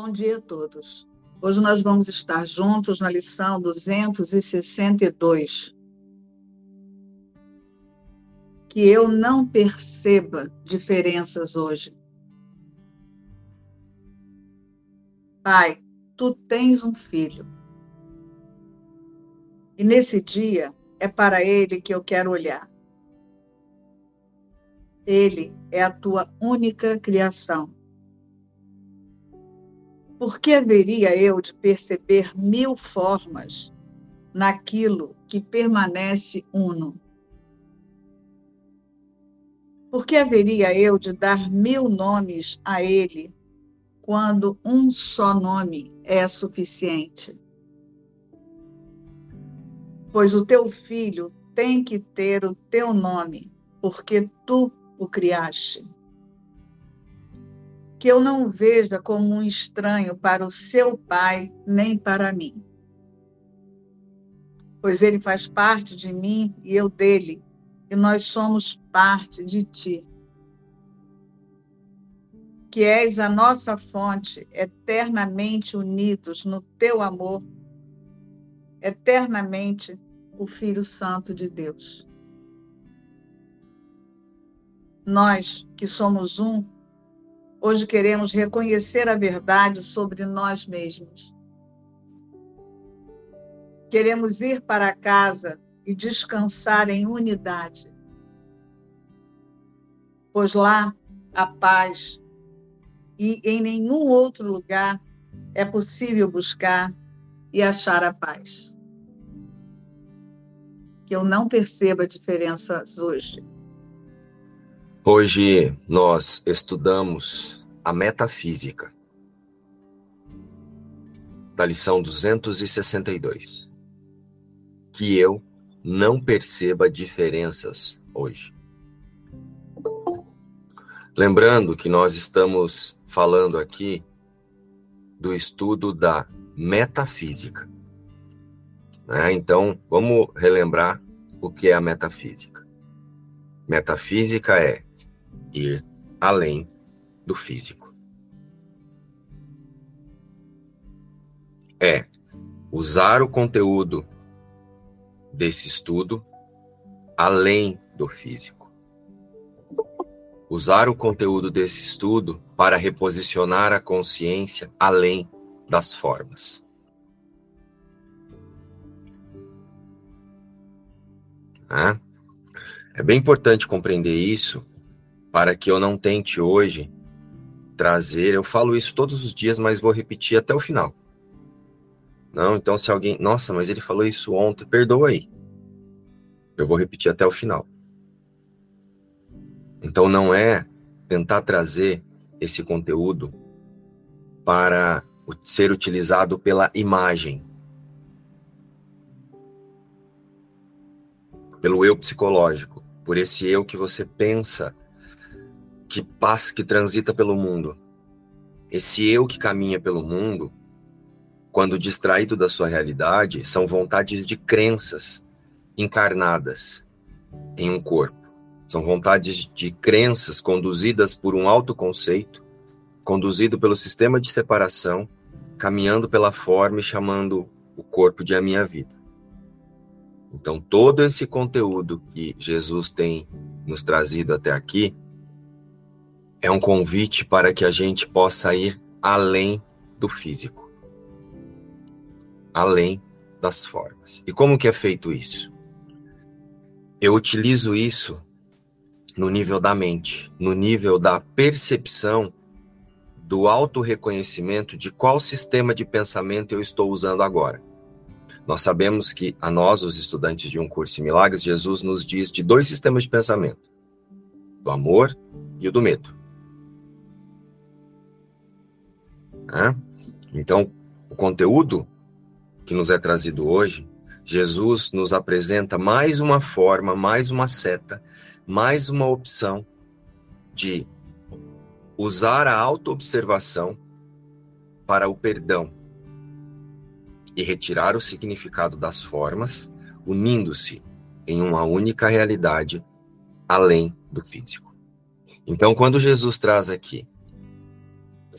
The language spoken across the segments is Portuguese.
Bom dia a todos. Hoje nós vamos estar juntos na lição 262. Que eu não perceba diferenças hoje. Pai, tu tens um filho. E nesse dia é para ele que eu quero olhar. Ele é a tua única criação. Por que haveria eu de perceber mil formas naquilo que permanece uno? Por que haveria eu de dar mil nomes a ele quando um só nome é suficiente? Pois o teu filho tem que ter o teu nome, porque tu o criaste que eu não veja como um estranho para o seu pai, nem para mim. Pois ele faz parte de mim e eu dele, e nós somos parte de ti. Que és a nossa fonte, eternamente unidos no teu amor, eternamente o Filho Santo de Deus. Nós que somos um, Hoje queremos reconhecer a verdade sobre nós mesmos. Queremos ir para casa e descansar em unidade. Pois lá a paz e em nenhum outro lugar é possível buscar e achar a paz. Que eu não perceba diferenças hoje. Hoje nós estudamos a metafísica da lição 262. Que eu não perceba diferenças hoje. Lembrando que nós estamos falando aqui do estudo da metafísica. Né? Então, vamos relembrar o que é a metafísica. Metafísica é ir além do físico. É usar o conteúdo desse estudo além do físico. Usar o conteúdo desse estudo para reposicionar a consciência além das formas. É bem importante compreender isso para que eu não tente hoje trazer, eu falo isso todos os dias, mas vou repetir até o final. Não, então se alguém, nossa, mas ele falou isso ontem, perdoa aí. Eu vou repetir até o final. Então não é tentar trazer esse conteúdo para ser utilizado pela imagem, pelo eu psicológico, por esse eu que você pensa que passa, que transita pelo mundo. Esse eu que caminha pelo mundo, quando distraído da sua realidade, são vontades de crenças encarnadas em um corpo. São vontades de crenças conduzidas por um autoconceito, conduzido pelo sistema de separação, caminhando pela forma e chamando o corpo de a minha vida. Então, todo esse conteúdo que Jesus tem nos trazido até aqui é um convite para que a gente possa ir além do físico, além das formas. E como que é feito isso? Eu utilizo isso no nível da mente, no nível da percepção do auto-reconhecimento de qual sistema de pensamento eu estou usando agora. Nós sabemos que a nós, os estudantes de um curso em milagres, Jesus nos diz de dois sistemas de pensamento: do amor e o do medo. Né? Então, o conteúdo que nos é trazido hoje, Jesus nos apresenta mais uma forma, mais uma seta, mais uma opção de usar a autoobservação para o perdão e retirar o significado das formas, unindo-se em uma única realidade além do físico. Então, quando Jesus traz aqui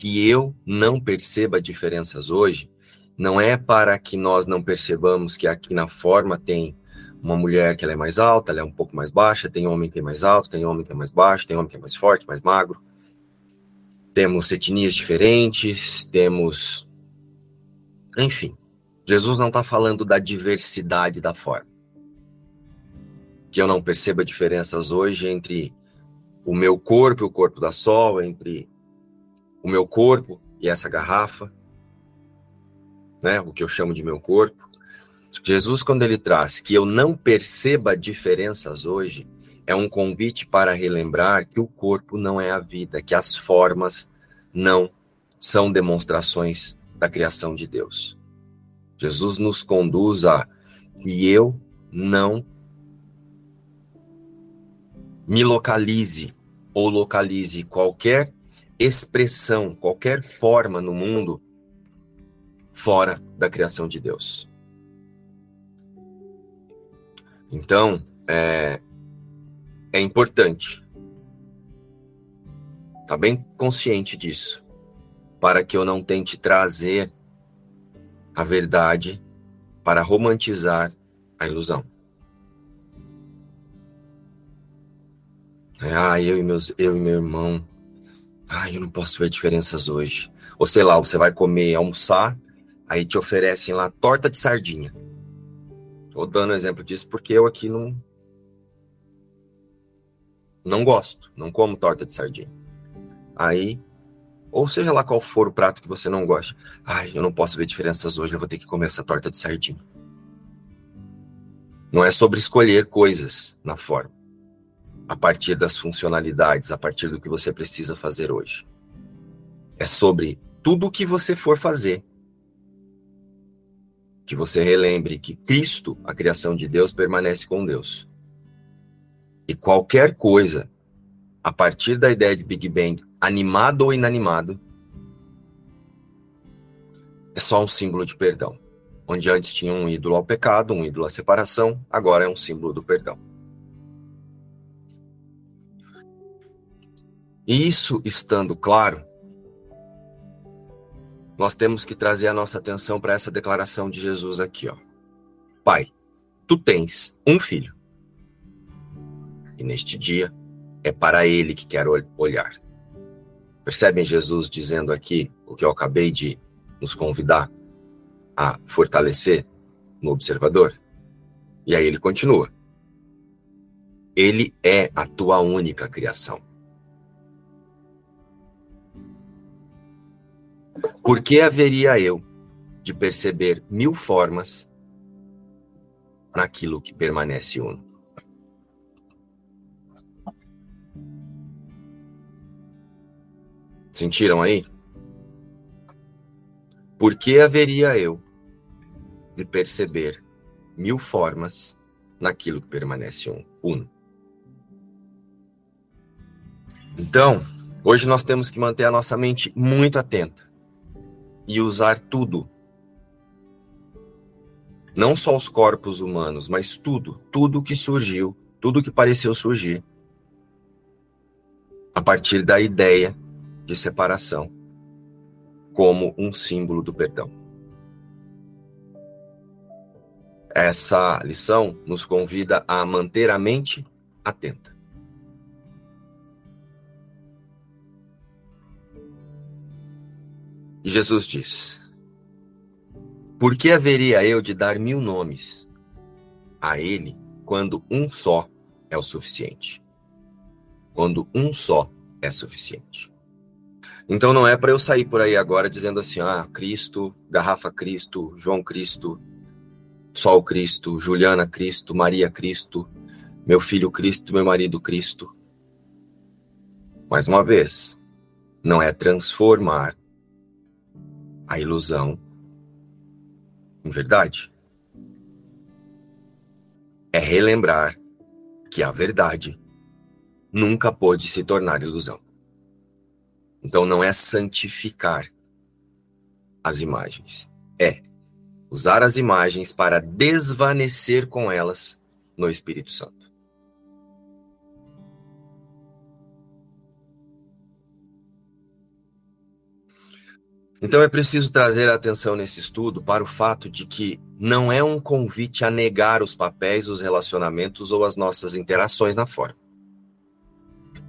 que eu não perceba diferenças hoje, não é para que nós não percebamos que aqui na forma tem uma mulher que ela é mais alta, ela é um pouco mais baixa, tem homem que é mais alto, tem homem que é mais baixo, tem homem que é mais forte, mais magro. Temos etnias diferentes, temos. Enfim, Jesus não está falando da diversidade da forma. Que eu não perceba diferenças hoje entre o meu corpo e o corpo da Sol, entre o meu corpo e essa garrafa, né? O que eu chamo de meu corpo. Jesus, quando ele traz que eu não perceba diferenças hoje, é um convite para relembrar que o corpo não é a vida, que as formas não são demonstrações da criação de Deus. Jesus nos conduz a que eu não me localize ou localize qualquer expressão, qualquer forma no mundo fora da criação de Deus. Então, é, é importante estar tá bem consciente disso, para que eu não tente trazer a verdade para romantizar a ilusão. É, ah, eu e, meus, eu e meu irmão, ah, eu não posso ver diferenças hoje. Ou sei lá, você vai comer, almoçar, aí te oferecem lá torta de sardinha. Estou dando exemplo disso porque eu aqui não. Não gosto, não como torta de sardinha. Aí, ou seja lá qual for o prato que você não gosta. Ai, eu não posso ver diferenças hoje, eu vou ter que comer essa torta de sardinha. Não é sobre escolher coisas na forma, a partir das funcionalidades, a partir do que você precisa fazer hoje. É sobre tudo o que você for fazer, que você relembre que Cristo, a criação de Deus, permanece com Deus. E qualquer coisa, a partir da ideia de Big Bang, animado ou inanimado, é só um símbolo de perdão. Onde antes tinha um ídolo ao pecado, um ídolo à separação, agora é um símbolo do perdão. Isso estando claro, nós temos que trazer a nossa atenção para essa declaração de Jesus aqui, ó. Pai, tu tens um filho. E neste dia é para ele que quero olhar. Percebem Jesus dizendo aqui o que eu acabei de nos convidar a fortalecer no observador? E aí ele continua. Ele é a tua única criação. Por que haveria eu de perceber mil formas naquilo que permanece uno? Sentiram aí? Por que haveria eu de perceber mil formas naquilo que permanece uno? Então, hoje nós temos que manter a nossa mente muito atenta e usar tudo. Não só os corpos humanos, mas tudo, tudo que surgiu, tudo que pareceu surgir a partir da ideia de separação como um símbolo do perdão. Essa lição nos convida a manter a mente atenta. E Jesus diz: Por que haveria eu de dar mil nomes a ele quando um só é o suficiente? Quando um só é suficiente. Então não é para eu sair por aí agora dizendo assim: ah, Cristo, garrafa Cristo, João Cristo, Sol Cristo, Juliana Cristo, Maria Cristo, meu filho Cristo, meu marido Cristo. Mais uma vez, não é transformar a ilusão em verdade. É relembrar que a verdade nunca pôde se tornar ilusão. Então não é santificar as imagens, é usar as imagens para desvanecer com elas no Espírito Santo. Então é preciso trazer atenção nesse estudo para o fato de que não é um convite a negar os papéis, os relacionamentos ou as nossas interações na forma.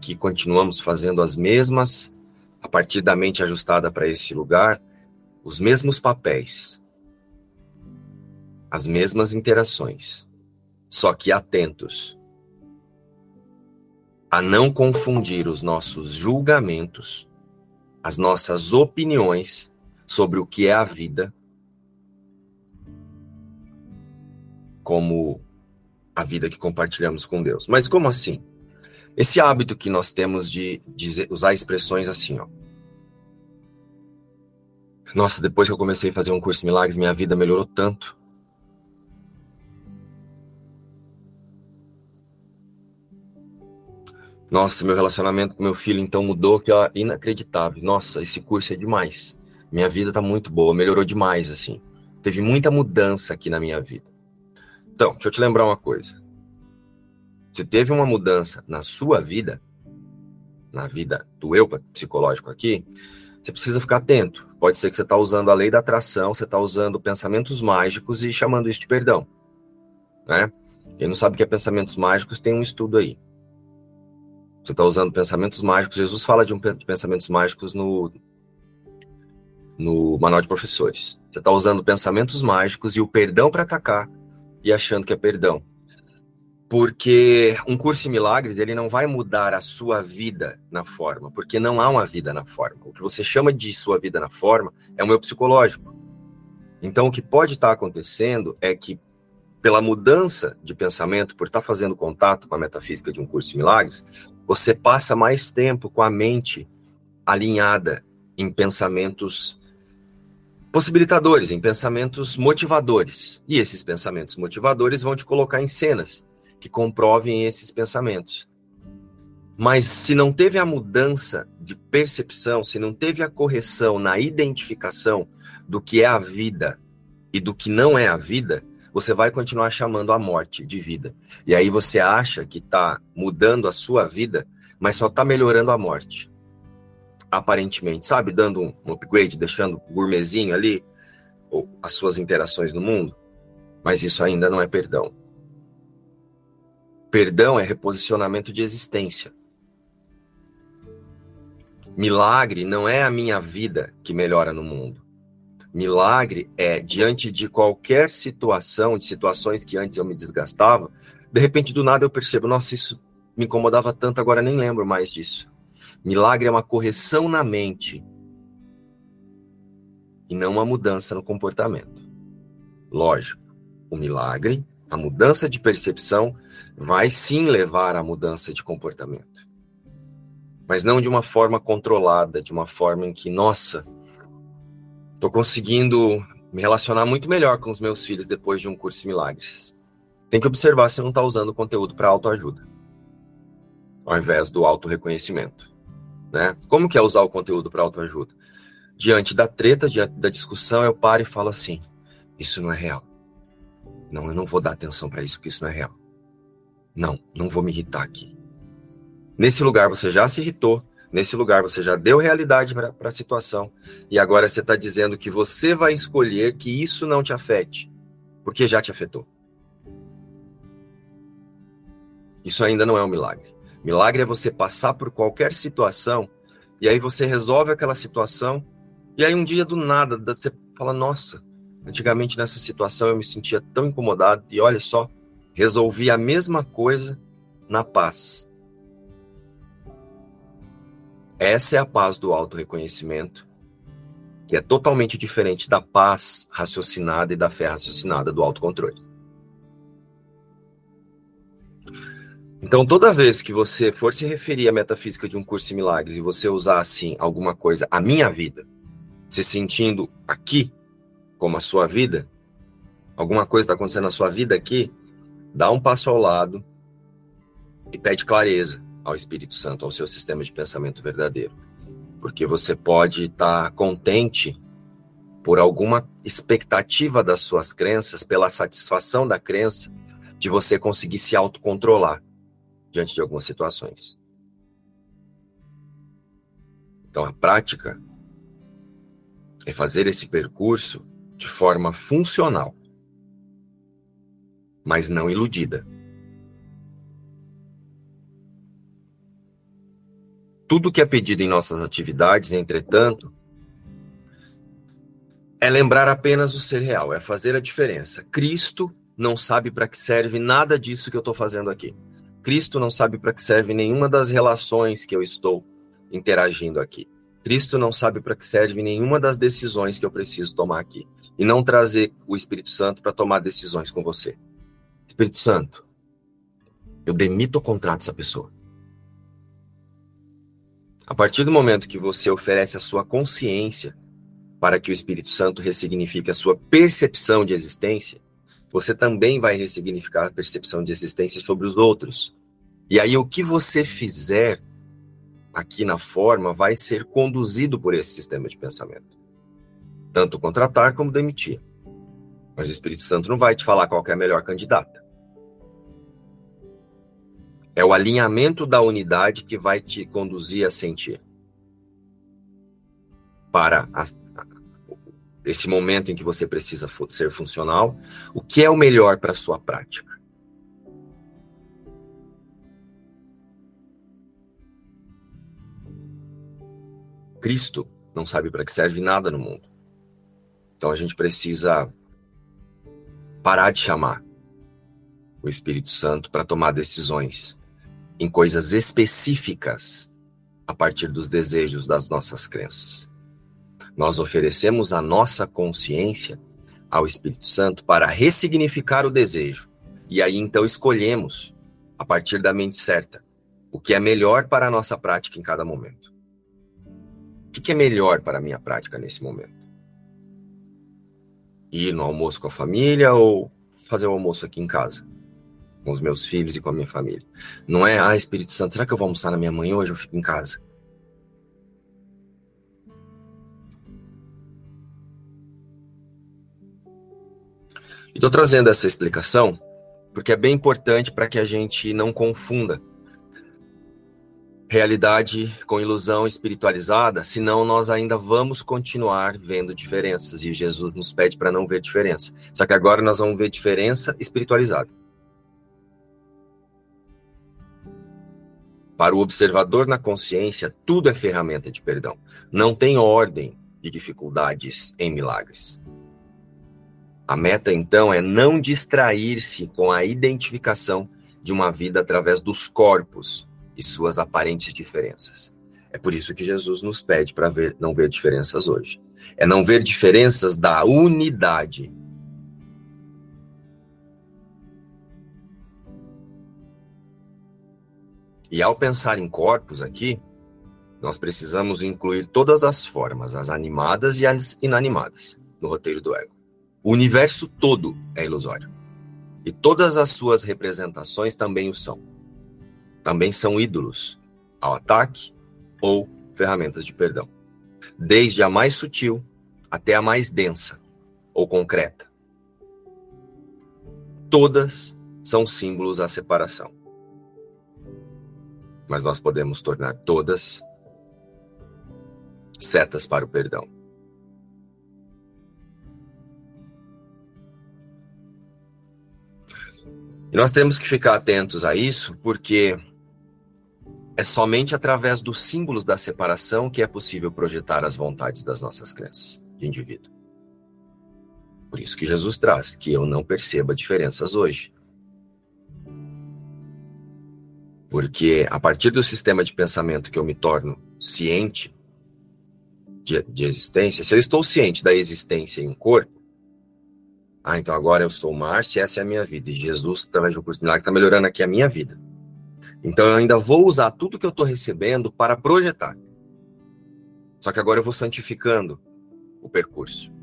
Que continuamos fazendo as mesmas, a partir da mente ajustada para esse lugar, os mesmos papéis, as mesmas interações, só que atentos a não confundir os nossos julgamentos, as nossas opiniões sobre o que é a vida, como a vida que compartilhamos com Deus. Mas como assim? Esse hábito que nós temos de dizer, usar expressões assim, ó. Nossa, depois que eu comecei a fazer um curso de milagres, minha vida melhorou tanto. Nossa, meu relacionamento com meu filho então mudou, que é inacreditável. Nossa, esse curso é demais. Minha vida tá muito boa, melhorou demais, assim. Teve muita mudança aqui na minha vida. Então, deixa eu te lembrar uma coisa. Se teve uma mudança na sua vida, na vida do eu psicológico aqui, você precisa ficar atento. Pode ser que você está usando a lei da atração, você está usando pensamentos mágicos e chamando isso de perdão. Né? Quem não sabe o que é pensamentos mágicos, tem um estudo aí. Você está usando pensamentos mágicos. Jesus fala de, um, de pensamentos mágicos no, no manual de professores. Você está usando pensamentos mágicos e o perdão para atacar e achando que é perdão. Porque um curso em milagres, ele não vai mudar a sua vida na forma, porque não há uma vida na forma. O que você chama de sua vida na forma é o meu psicológico. Então, o que pode estar tá acontecendo é que, pela mudança de pensamento, por estar fazendo contato com a metafísica de um curso em milagres, você passa mais tempo com a mente alinhada em pensamentos possibilitadores, em pensamentos motivadores. E esses pensamentos motivadores vão te colocar em cenas que comprovem esses pensamentos. Mas se não teve a mudança de percepção, se não teve a correção na identificação do que é a vida e do que não é a vida, você vai continuar chamando a morte de vida. E aí você acha que está mudando a sua vida, mas só está melhorando a morte. Aparentemente, sabe? Dando um upgrade, deixando gourmetzinho ali, ou as suas interações no mundo. Mas isso ainda não é perdão. Perdão é reposicionamento de existência. Milagre não é a minha vida que melhora no mundo. Milagre é diante de qualquer situação, de situações que antes eu me desgastava, de repente do nada eu percebo, nossa, isso me incomodava tanto, agora nem lembro mais disso. Milagre é uma correção na mente e não uma mudança no comportamento. Lógico, o milagre, a mudança de percepção, vai sim levar à mudança de comportamento. Mas não de uma forma controlada, de uma forma em que, nossa, Estou conseguindo me relacionar muito melhor com os meus filhos depois de um curso de milagres. Tem que observar se não está usando o conteúdo para autoajuda, ao invés do auto-reconhecimento. Né? Como que é usar o conteúdo para autoajuda? Diante da treta, diante da discussão, eu paro e falo assim: isso não é real. Não, eu não vou dar atenção para isso, porque isso não é real. Não, não vou me irritar aqui. Nesse lugar você já se irritou, Nesse lugar você já deu realidade para a situação e agora você está dizendo que você vai escolher que isso não te afete, porque já te afetou. Isso ainda não é um milagre. Milagre é você passar por qualquer situação e aí você resolve aquela situação e aí um dia do nada você fala: Nossa, antigamente nessa situação eu me sentia tão incomodado e olha só, resolvi a mesma coisa na paz. Essa é a paz do auto-reconhecimento, que é totalmente diferente da paz raciocinada e da fé raciocinada do autocontrole. Então, toda vez que você for se referir à metafísica de um curso de milagres e você usar assim alguma coisa, a minha vida, se sentindo aqui como a sua vida, alguma coisa está acontecendo na sua vida aqui, dá um passo ao lado e pede clareza ao Espírito Santo, ao seu sistema de pensamento verdadeiro. Porque você pode estar contente por alguma expectativa das suas crenças, pela satisfação da crença, de você conseguir se autocontrolar diante de algumas situações. Então, a prática é fazer esse percurso de forma funcional, mas não iludida. Tudo que é pedido em nossas atividades, entretanto, é lembrar apenas o ser real, é fazer a diferença. Cristo não sabe para que serve nada disso que eu estou fazendo aqui. Cristo não sabe para que serve nenhuma das relações que eu estou interagindo aqui. Cristo não sabe para que serve nenhuma das decisões que eu preciso tomar aqui. E não trazer o Espírito Santo para tomar decisões com você. Espírito Santo, eu demito o contrato dessa pessoa. A partir do momento que você oferece a sua consciência para que o Espírito Santo ressignifique a sua percepção de existência, você também vai ressignificar a percepção de existência sobre os outros. E aí o que você fizer aqui na forma vai ser conduzido por esse sistema de pensamento. Tanto contratar como demitir. Mas o Espírito Santo não vai te falar qual é a melhor candidata. É o alinhamento da unidade que vai te conduzir a sentir. Para a, esse momento em que você precisa ser funcional, o que é o melhor para a sua prática. Cristo não sabe para que serve nada no mundo. Então a gente precisa parar de chamar o Espírito Santo para tomar decisões em coisas específicas a partir dos desejos das nossas crenças. Nós oferecemos a nossa consciência ao Espírito Santo para ressignificar o desejo. E aí então escolhemos, a partir da mente certa, o que é melhor para a nossa prática em cada momento. O que é melhor para a minha prática nesse momento? Ir no almoço com a família ou fazer o almoço aqui em casa? Com os meus filhos e com a minha família. Não é, ah, Espírito Santo, será que eu vou almoçar na minha mãe hoje ou fico em casa? Estou trazendo essa explicação porque é bem importante para que a gente não confunda realidade com ilusão espiritualizada, senão nós ainda vamos continuar vendo diferenças e Jesus nos pede para não ver diferença. Só que agora nós vamos ver diferença espiritualizada. Para o observador na consciência, tudo é ferramenta de perdão. Não tem ordem de dificuldades em milagres. A meta, então, é não distrair-se com a identificação de uma vida através dos corpos e suas aparentes diferenças. É por isso que Jesus nos pede para ver, não ver diferenças hoje. É não ver diferenças da unidade. E ao pensar em corpos aqui, nós precisamos incluir todas as formas, as animadas e as inanimadas, no roteiro do ego. O universo todo é ilusório. E todas as suas representações também o são. Também são ídolos ao ataque ou ferramentas de perdão. Desde a mais sutil até a mais densa ou concreta. Todas são símbolos à separação. Mas nós podemos tornar todas setas para o perdão. E nós temos que ficar atentos a isso, porque é somente através dos símbolos da separação que é possível projetar as vontades das nossas crenças de indivíduo. Por isso que Jesus traz que eu não perceba diferenças hoje. Porque a partir do sistema de pensamento que eu me torno ciente de, de existência, se eu estou ciente da existência em um corpo, ah, então agora eu sou Márcio e essa é a minha vida. E Jesus, através do curso de milagre, está melhorando aqui a minha vida. Então eu ainda vou usar tudo que eu estou recebendo para projetar. Só que agora eu vou santificando o percurso.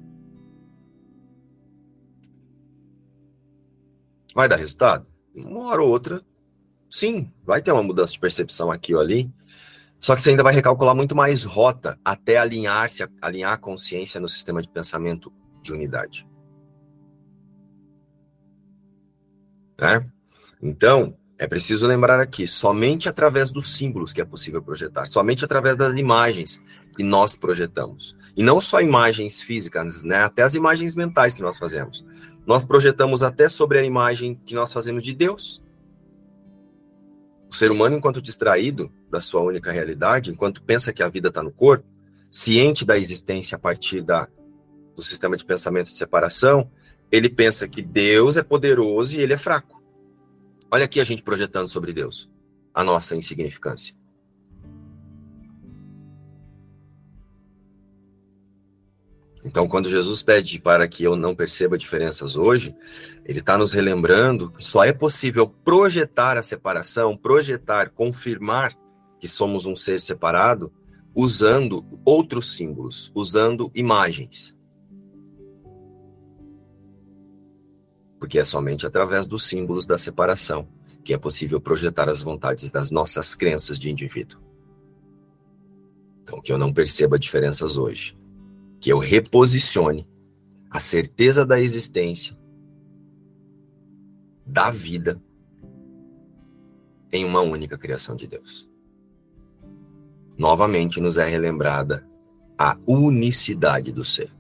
Vai dar resultado? Uma hora ou outra, sim, vai ter uma mudança de percepção aqui ou ali. Só que você ainda vai recalcular muito mais rota até alinhar-se, alinhar a consciência no sistema de pensamento de unidade. Né? Então, é preciso lembrar aqui, somente através dos símbolos que é possível projetar, somente através das imagens e nós projetamos. E não só imagens físicas, né? até as imagens mentais que nós fazemos. Nós projetamos até sobre a imagem que nós fazemos de Deus. O ser humano, enquanto distraído da sua única realidade, enquanto pensa que a vida está no corpo, ciente da existência a partir da, do sistema de pensamento de separação, ele pensa que Deus é poderoso e ele é fraco. Olha aqui a gente projetando sobre Deus a nossa insignificância. Então, quando Jesus pede para que eu não perceba diferenças hoje, ele está nos relembrando que só é possível projetar a separação, projetar, confirmar que somos um ser separado, usando outros símbolos, usando imagens. Porque é somente através dos símbolos da separação que é possível projetar as vontades das nossas crenças de indivíduo. Então, que eu não perceba diferenças hoje que eu reposicione a certeza da existência, da vida, em uma única criação de Deus. Novamente nos é relembrada a unicidade do ser.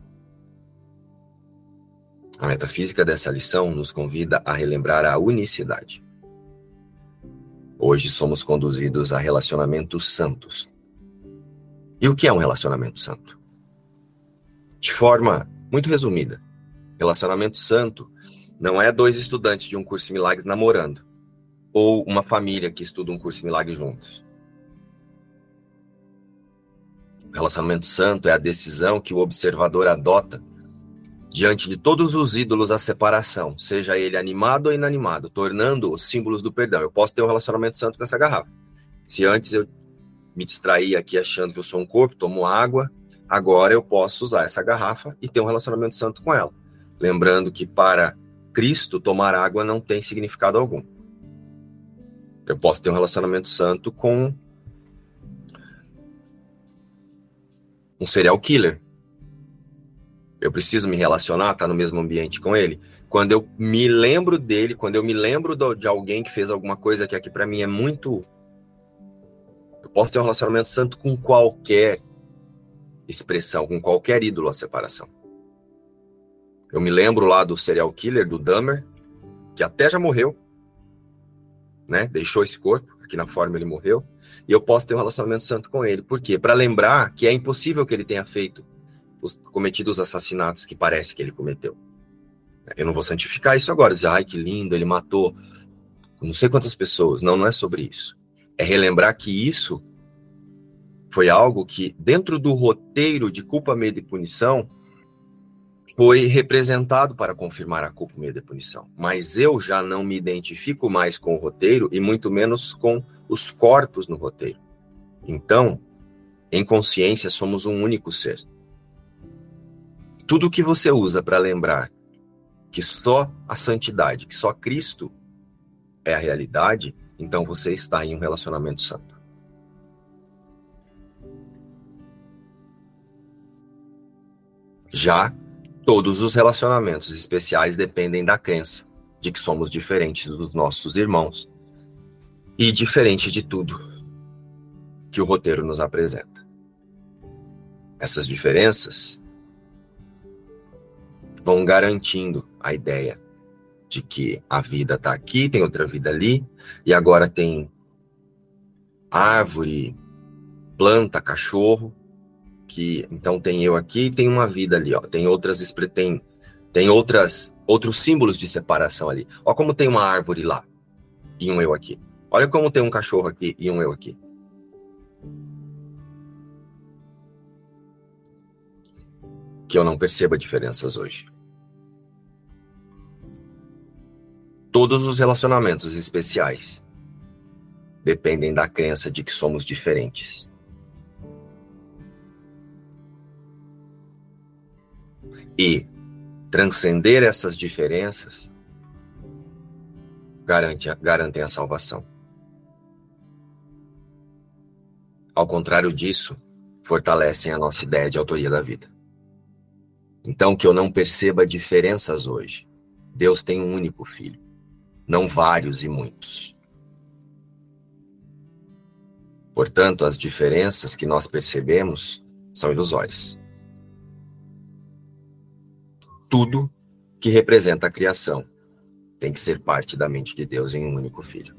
A metafísica dessa lição nos convida a relembrar a unicidade. Hoje somos conduzidos a relacionamentos santos. E o que é um relacionamento santo? De forma muito resumida, relacionamento santo não é dois estudantes de um curso de milagres namorando, ou uma família que estuda um curso de milagres juntos. Relacionamento santo é a decisão que o observador adota diante de todos os ídolos da separação, seja ele animado ou inanimado, tornando os símbolos do perdão. Eu posso ter um relacionamento santo com essa garrafa. Se antes eu me distraía aqui achando que eu sou um corpo, tomo água, Agora eu posso usar essa garrafa e ter um relacionamento santo com ela. Lembrando que para Cristo, tomar água não tem significado algum. Eu posso ter um relacionamento santo com um serial killer. Eu preciso me relacionar, estar tá no mesmo ambiente com ele. Quando eu me lembro dele, quando eu me lembro de alguém que fez alguma coisa que aqui para mim é muito. Eu posso ter um relacionamento santo com qualquer expressão com qualquer ídolo a separação. Eu me lembro lá do serial killer, do Dahmer, que até já morreu, né? Deixou esse corpo, aqui na forma ele morreu, e eu posso ter um relacionamento santo com ele. Por quê? Para lembrar que é impossível que ele tenha feito os cometido os assassinatos que parece que ele cometeu. Eu não vou santificar isso agora, dizer, ai que lindo, ele matou não sei quantas pessoas. Não, não é sobre isso. É relembrar que isso foi algo que, dentro do roteiro de culpa, medo e punição, foi representado para confirmar a culpa, medo e punição. Mas eu já não me identifico mais com o roteiro e muito menos com os corpos no roteiro. Então, em consciência, somos um único ser. Tudo que você usa para lembrar que só a santidade, que só Cristo é a realidade, então você está em um relacionamento santo. Já todos os relacionamentos especiais dependem da crença de que somos diferentes dos nossos irmãos e diferente de tudo que o roteiro nos apresenta. Essas diferenças vão garantindo a ideia de que a vida está aqui, tem outra vida ali, e agora tem árvore, planta, cachorro, que então tem eu aqui e tem uma vida ali, ó. Tem outras tem, tem outras outros símbolos de separação ali. Ó como tem uma árvore lá e um eu aqui. Olha como tem um cachorro aqui e um eu aqui. Que eu não perceba diferenças hoje. Todos os relacionamentos especiais dependem da crença de que somos diferentes. E transcender essas diferenças garante, garantem a salvação. Ao contrário disso, fortalecem a nossa ideia de autoria da vida. Então, que eu não perceba diferenças hoje. Deus tem um único filho, não vários e muitos. Portanto, as diferenças que nós percebemos são ilusórias. Tudo que representa a criação tem que ser parte da mente de Deus em um único filho.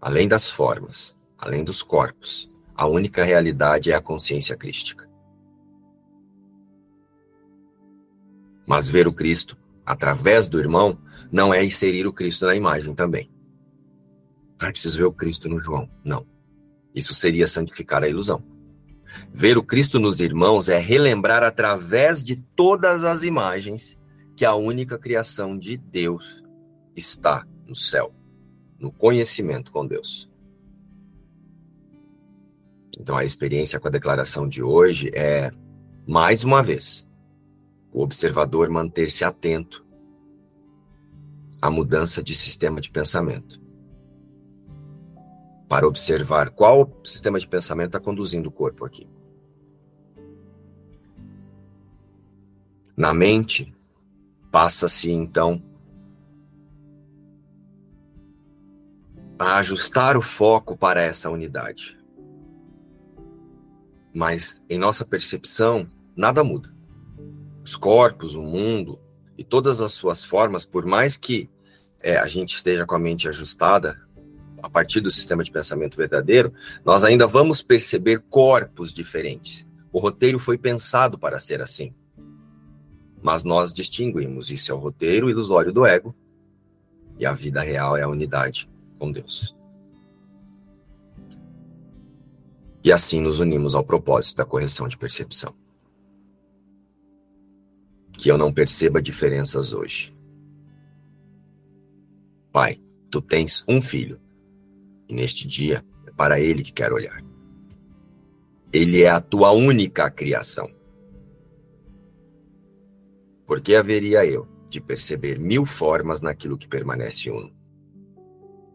Além das formas, além dos corpos, a única realidade é a consciência crística. Mas ver o Cristo através do irmão não é inserir o Cristo na imagem também. Ah, preciso ver o Cristo no João. Não. Isso seria santificar a ilusão. Ver o Cristo nos irmãos é relembrar através de todas as imagens que a única criação de Deus está no céu, no conhecimento com Deus. Então a experiência com a declaração de hoje é, mais uma vez, o observador manter-se atento à mudança de sistema de pensamento. Para observar qual sistema de pensamento está conduzindo o corpo aqui. Na mente, passa-se então a ajustar o foco para essa unidade. Mas em nossa percepção, nada muda os corpos, o mundo e todas as suas formas, por mais que é, a gente esteja com a mente ajustada a partir do sistema de pensamento verdadeiro, nós ainda vamos perceber corpos diferentes. O roteiro foi pensado para ser assim. Mas nós distinguimos isso é o roteiro ilusório do ego e a vida real é a unidade com Deus. E assim nos unimos ao propósito da correção de percepção que eu não perceba diferenças hoje. Pai, tu tens um filho, e neste dia é para ele que quero olhar. Ele é a tua única criação. Por que haveria eu de perceber mil formas naquilo que permanece uno?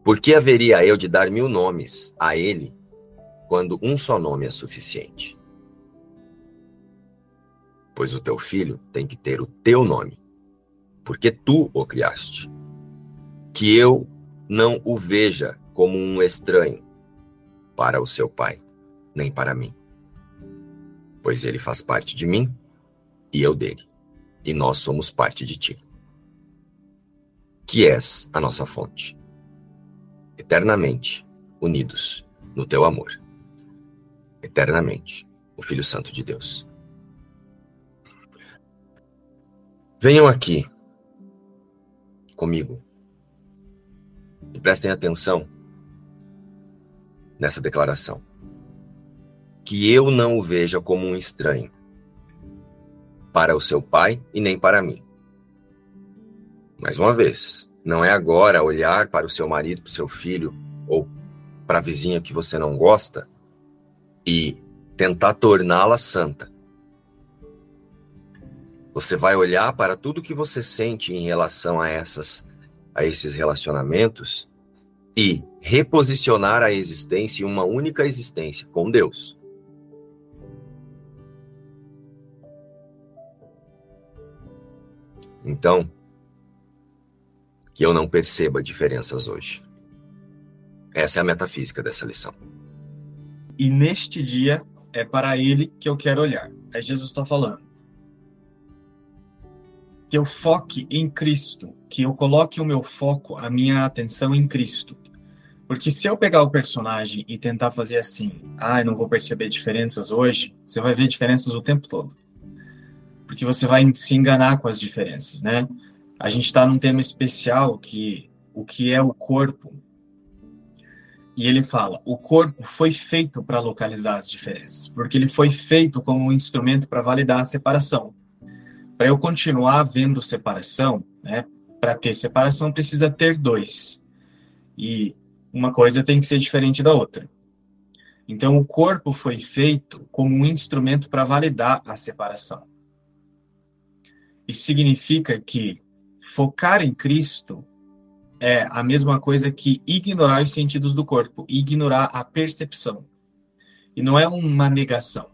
Por que haveria eu de dar mil nomes a ele quando um só nome é suficiente? pois o teu filho tem que ter o teu nome, porque tu o criaste. Que eu não o veja como um estranho para o seu pai, nem para mim, pois ele faz parte de mim e eu dele, e nós somos parte de ti, que és a nossa fonte, eternamente unidos no teu amor, eternamente o Filho Santo de Deus. Venham aqui comigo e prestem atenção nessa declaração. Que eu não o veja como um estranho para o seu pai e nem para mim. Mais uma vez, não é agora olhar para o seu marido, para o seu filho ou para a vizinha que você não gosta e tentar torná-la santa. Você vai olhar para tudo que você sente em relação a essas a esses relacionamentos e reposicionar a existência em uma única existência com Deus. Então, que eu não perceba diferenças hoje. Essa é a metafísica dessa lição. E neste dia é para ele que eu quero olhar. É Jesus está falando que eu foque em Cristo, que eu coloque o meu foco, a minha atenção em Cristo. Porque se eu pegar o personagem e tentar fazer assim, ah, eu não vou perceber diferenças hoje, você vai ver diferenças o tempo todo. Porque você vai se enganar com as diferenças, né? A gente está num tema especial que o que é o corpo. E ele fala: o corpo foi feito para localizar as diferenças, porque ele foi feito como um instrumento para validar a separação para eu continuar vendo separação, né, para ter separação precisa ter dois. E uma coisa tem que ser diferente da outra. Então o corpo foi feito como um instrumento para validar a separação. Isso significa que focar em Cristo é a mesma coisa que ignorar os sentidos do corpo, ignorar a percepção. E não é uma negação.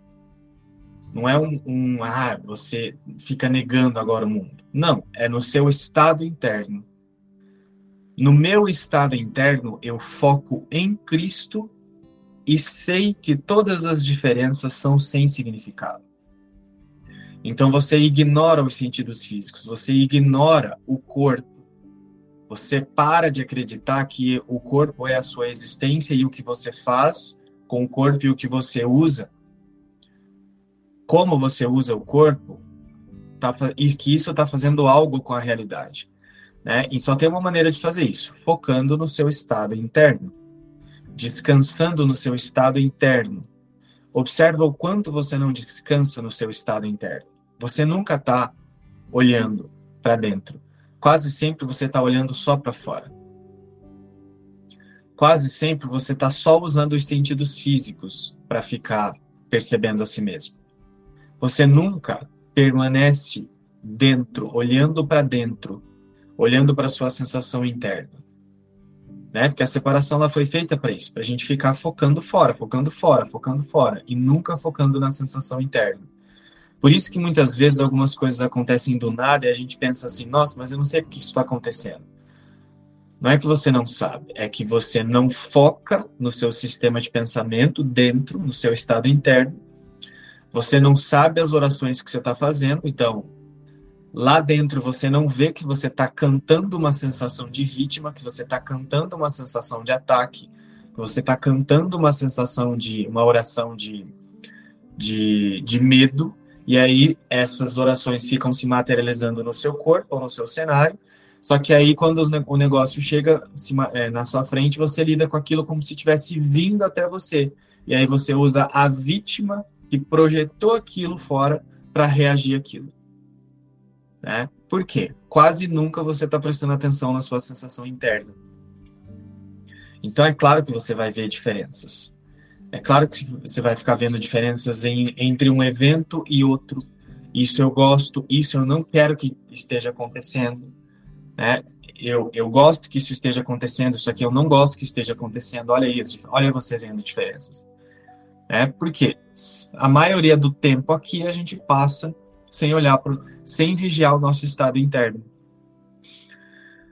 Não é um, um, ah, você fica negando agora o mundo. Não, é no seu estado interno. No meu estado interno, eu foco em Cristo e sei que todas as diferenças são sem significado. Então você ignora os sentidos físicos, você ignora o corpo. Você para de acreditar que o corpo é a sua existência e o que você faz com o corpo e o que você usa, como você usa o corpo, tá, e que isso está fazendo algo com a realidade. Né? E só tem uma maneira de fazer isso: focando no seu estado interno, descansando no seu estado interno. Observa o quanto você não descansa no seu estado interno. Você nunca está olhando para dentro. Quase sempre você está olhando só para fora. Quase sempre você está só usando os sentidos físicos para ficar percebendo a si mesmo. Você nunca permanece dentro, olhando para dentro, olhando para sua sensação interna. Né? Porque a separação ela foi feita para isso, para a gente ficar focando fora, focando fora, focando fora e nunca focando na sensação interna. Por isso que muitas vezes algumas coisas acontecem do nada e a gente pensa assim, nossa, mas eu não sei que isso está acontecendo. Não é que você não sabe, é que você não foca no seu sistema de pensamento dentro, no seu estado interno. Você não sabe as orações que você está fazendo, então lá dentro você não vê que você está cantando uma sensação de vítima, que você está cantando uma sensação de ataque, que você está cantando uma sensação de uma oração de, de, de medo, e aí essas orações ficam se materializando no seu corpo ou no seu cenário. Só que aí, quando o negócio chega é, na sua frente, você lida com aquilo como se tivesse vindo até você. E aí você usa a vítima que projetou aquilo fora para reagir aquilo. Né? Por quê? Quase nunca você está prestando atenção na sua sensação interna. Então é claro que você vai ver diferenças. É claro que você vai ficar vendo diferenças em, entre um evento e outro. Isso eu gosto, isso eu não quero que esteja acontecendo. Né? Eu, eu gosto que isso esteja acontecendo, isso aqui eu não gosto que esteja acontecendo. Olha isso, olha você vendo diferenças. É porque a maioria do tempo aqui a gente passa sem olhar para, sem vigiar o nosso estado interno.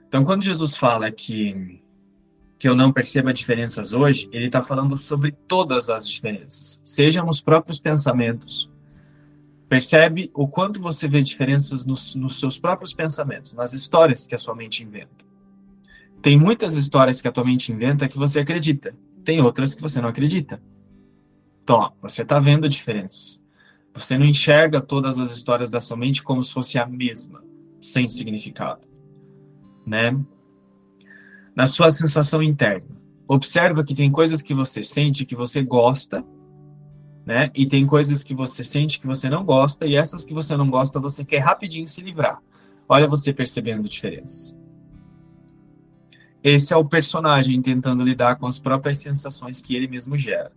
Então, quando Jesus fala que que eu não perceba diferenças hoje, ele está falando sobre todas as diferenças, sejam nos próprios pensamentos. Percebe o quanto você vê diferenças nos, nos seus próprios pensamentos, nas histórias que a sua mente inventa. Tem muitas histórias que a tua mente inventa que você acredita, tem outras que você não acredita. Então, ó, você está vendo diferenças. Você não enxerga todas as histórias da sua mente como se fosse a mesma, sem significado, né? Na sua sensação interna, observa que tem coisas que você sente que você gosta, né? E tem coisas que você sente que você não gosta e essas que você não gosta você quer rapidinho se livrar. Olha você percebendo diferenças. Esse é o personagem tentando lidar com as próprias sensações que ele mesmo gera.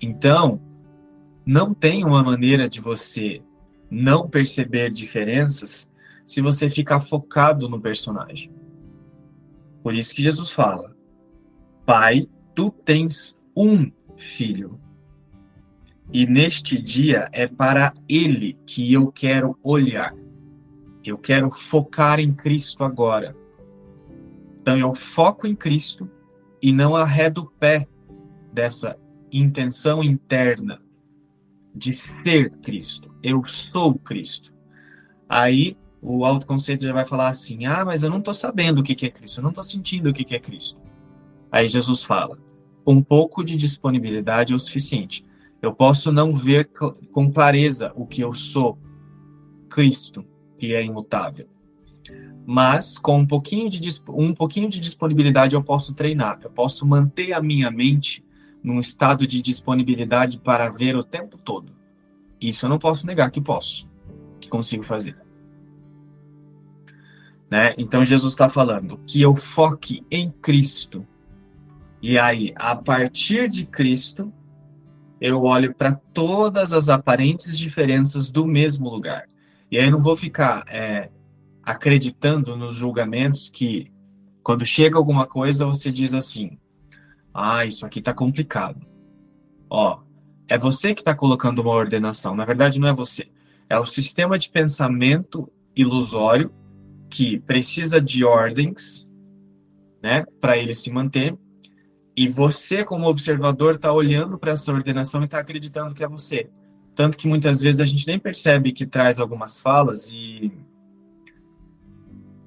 Então, não tem uma maneira de você não perceber diferenças se você ficar focado no personagem. Por isso que Jesus fala: Pai, tu tens um filho. E neste dia é para ele que eu quero olhar. Eu quero focar em Cristo agora. Então eu foco em Cristo e não arredo o pé dessa intenção interna de ser Cristo. Eu sou Cristo. Aí o autoconceito já vai falar assim: ah, mas eu não estou sabendo o que é Cristo, eu não estou sentindo o que é Cristo. Aí Jesus fala: um pouco de disponibilidade é o suficiente. Eu posso não ver com clareza o que eu sou, Cristo, que é imutável. Mas com um pouquinho de um pouquinho de disponibilidade eu posso treinar. Eu posso manter a minha mente num estado de disponibilidade para ver o tempo todo. Isso eu não posso negar que posso, que consigo fazer. Né? Então Jesus está falando que eu foque em Cristo. E aí, a partir de Cristo, eu olho para todas as aparentes diferenças do mesmo lugar. E aí eu não vou ficar é, acreditando nos julgamentos que, quando chega alguma coisa, você diz assim: ah, isso aqui tá complicado. Ó, é você que está colocando uma ordenação. Na verdade, não é você. É o sistema de pensamento ilusório que precisa de ordens, né, para ele se manter. E você, como observador, está olhando para essa ordenação e está acreditando que é você. Tanto que muitas vezes a gente nem percebe que traz algumas falas e,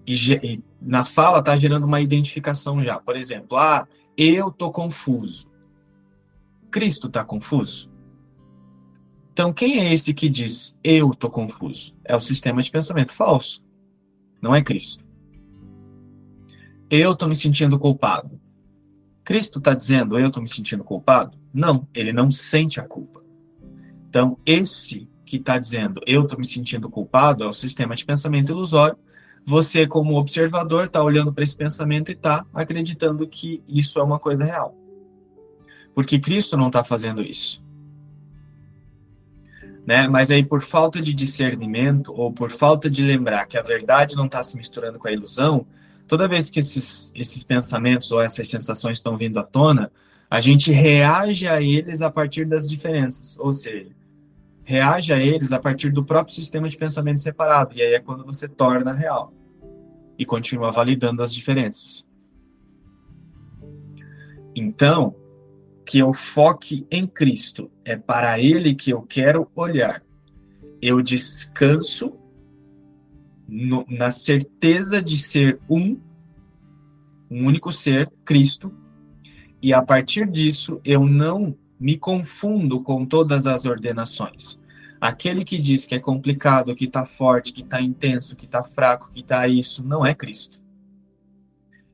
e, e na fala está gerando uma identificação já. Por exemplo, ah, eu tô confuso. Cristo está confuso? Então, quem é esse que diz eu tô confuso? É o sistema de pensamento falso. Não é Cristo. Eu tô me sentindo culpado. Cristo está dizendo eu tô me sentindo culpado? Não, ele não sente a culpa. Então, esse que está dizendo eu estou me sentindo culpado é o sistema de pensamento ilusório. Você, como observador, está olhando para esse pensamento e está acreditando que isso é uma coisa real. Porque Cristo não está fazendo isso. Né? Mas aí, por falta de discernimento ou por falta de lembrar que a verdade não está se misturando com a ilusão, toda vez que esses, esses pensamentos ou essas sensações estão vindo à tona, a gente reage a eles a partir das diferenças. Ou seja, reage a eles a partir do próprio sistema de pensamento separado. E aí é quando você torna real e continua validando as diferenças. Então, que eu foque em Cristo, é para Ele que eu quero olhar. Eu descanso no, na certeza de ser um, um único ser, Cristo, e a partir disso eu não me confundo com todas as ordenações. Aquele que diz que é complicado, que está forte, que está intenso, que está fraco, que está isso, não é Cristo.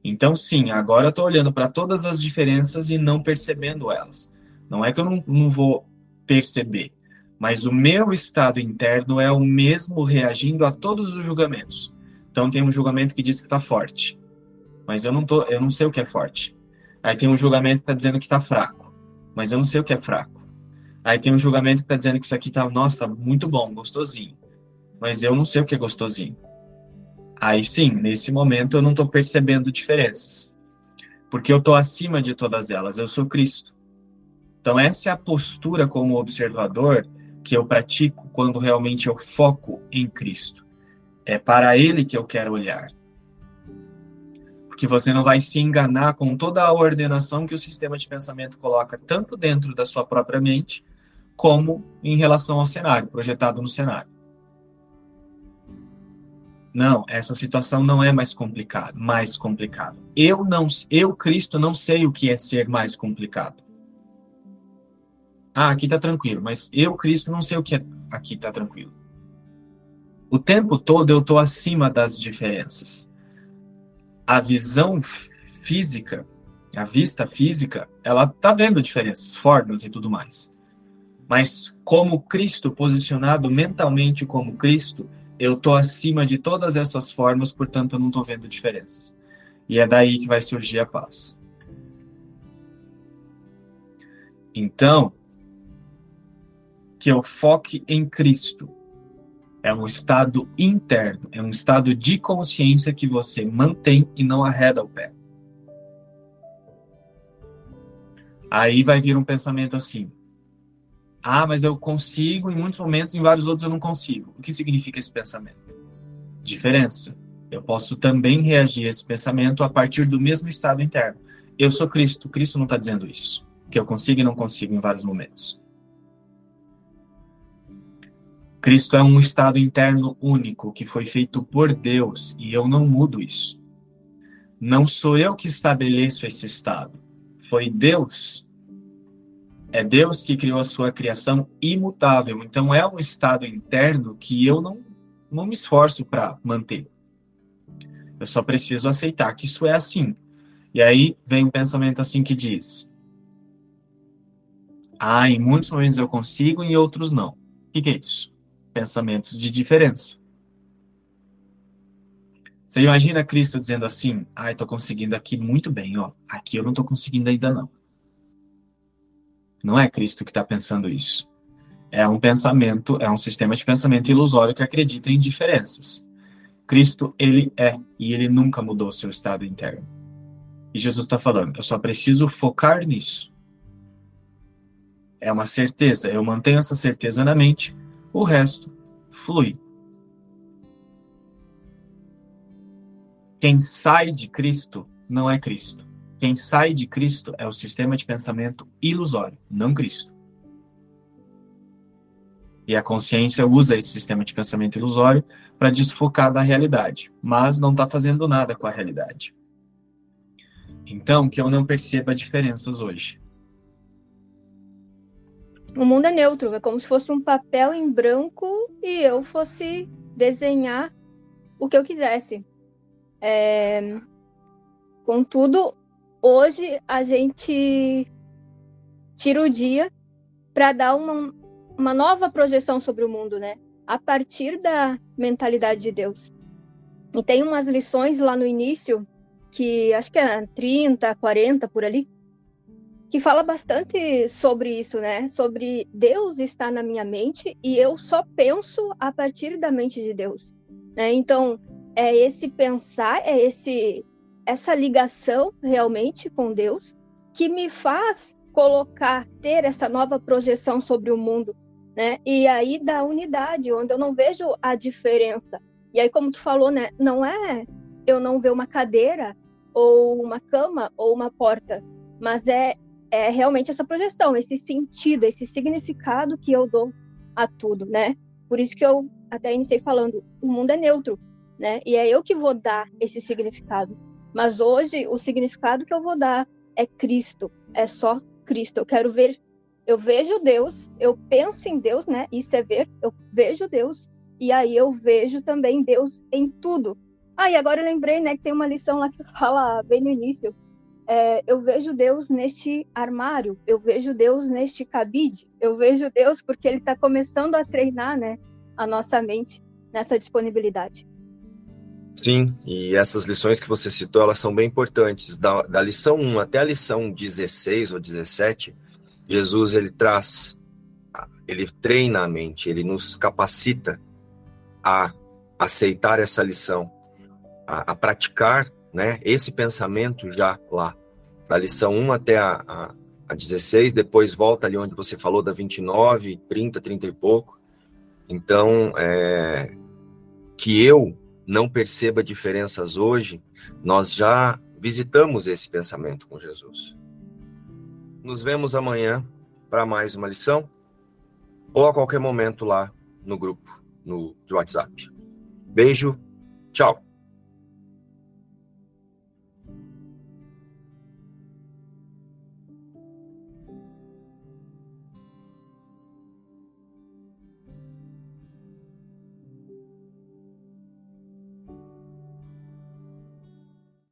Então, sim, agora eu estou olhando para todas as diferenças e não percebendo elas. Não é que eu não, não vou perceber, mas o meu estado interno é o mesmo reagindo a todos os julgamentos. Então, tem um julgamento que diz que está forte, mas eu não, tô, eu não sei o que é forte. Aí tem um julgamento que está dizendo que está fraco mas eu não sei o que é fraco. Aí tem um julgamento que está dizendo que isso aqui tá, nossa, tá muito bom, gostosinho. Mas eu não sei o que é gostosinho. Aí sim, nesse momento eu não estou percebendo diferenças. Porque eu estou acima de todas elas, eu sou Cristo. Então essa é a postura como observador que eu pratico quando realmente eu foco em Cristo. É para Ele que eu quero olhar porque você não vai se enganar com toda a ordenação que o sistema de pensamento coloca, tanto dentro da sua própria mente, como em relação ao cenário, projetado no cenário. Não, essa situação não é mais complicada, mais complicada. Eu não, eu Cristo não sei o que é ser mais complicado. Ah, aqui está tranquilo, mas eu Cristo não sei o que é aqui está tranquilo. O tempo todo eu estou acima das diferenças a visão física, a vista física, ela tá vendo diferenças, formas e tudo mais. Mas como Cristo, posicionado mentalmente como Cristo, eu tô acima de todas essas formas, portanto eu não tô vendo diferenças. E é daí que vai surgir a paz. Então, que eu foque em Cristo, é um estado interno, é um estado de consciência que você mantém e não arreda o pé. Aí vai vir um pensamento assim: ah, mas eu consigo em muitos momentos, em vários outros eu não consigo. O que significa esse pensamento? Diferença. Eu posso também reagir a esse pensamento a partir do mesmo estado interno. Eu sou Cristo. Cristo não está dizendo isso. Que eu consigo e não consigo em vários momentos. Cristo é um estado interno único que foi feito por Deus e eu não mudo isso. Não sou eu que estabeleço esse estado. Foi Deus. É Deus que criou a sua criação imutável. Então é um estado interno que eu não, não me esforço para manter. Eu só preciso aceitar que isso é assim. E aí vem um pensamento assim que diz: Ah, em muitos momentos eu consigo, em outros não. O que, que é isso? pensamentos de diferença. Você imagina Cristo dizendo assim: ai, estou conseguindo aqui muito bem, ó. Aqui eu não estou conseguindo ainda não. Não é Cristo que está pensando isso. É um pensamento, é um sistema de pensamento ilusório que acredita em diferenças. Cristo, ele é, e ele nunca mudou seu estado interno. E Jesus está falando: eu só preciso focar nisso. É uma certeza, eu mantenho essa certeza na mente o resto flui. Quem sai de Cristo não é Cristo. Quem sai de Cristo é o sistema de pensamento ilusório, não Cristo. E a consciência usa esse sistema de pensamento ilusório para desfocar da realidade, mas não está fazendo nada com a realidade. Então, que eu não perceba diferenças hoje. O mundo é neutro, é como se fosse um papel em branco e eu fosse desenhar o que eu quisesse. É... Contudo, hoje a gente tira o dia para dar uma, uma nova projeção sobre o mundo, né? A partir da mentalidade de Deus. E tem umas lições lá no início, que acho que é 30, 40 por ali, que fala bastante sobre isso, né? Sobre Deus estar na minha mente e eu só penso a partir da mente de Deus. Né? Então, é esse pensar, é esse essa ligação realmente com Deus que me faz colocar, ter essa nova projeção sobre o mundo, né? E aí da unidade, onde eu não vejo a diferença. E aí, como tu falou, né? Não é eu não ver uma cadeira ou uma cama ou uma porta, mas é, é realmente essa projeção, esse sentido, esse significado que eu dou a tudo, né? Por isso que eu até iniciei falando, o mundo é neutro, né? E é eu que vou dar esse significado. Mas hoje o significado que eu vou dar é Cristo, é só Cristo. Eu quero ver, eu vejo Deus, eu penso em Deus, né? Isso é ver, eu vejo Deus e aí eu vejo também Deus em tudo. Ah, e agora eu lembrei, né, que tem uma lição lá que fala bem no início. É, eu vejo Deus neste armário, eu vejo Deus neste cabide, eu vejo Deus porque Ele está começando a treinar, né, a nossa mente nessa disponibilidade. Sim, e essas lições que você citou, elas são bem importantes. Da, da lição 1 até a lição 16 ou 17, Jesus ele traz, ele treina a mente, ele nos capacita a aceitar essa lição, a, a praticar né, esse pensamento já lá. Da lição 1 até a, a, a 16, depois volta ali onde você falou da 29, 30, 30 e pouco. Então, é, que eu não perceba diferenças hoje, nós já visitamos esse pensamento com Jesus. Nos vemos amanhã para mais uma lição ou a qualquer momento lá no grupo no de WhatsApp. Beijo, tchau.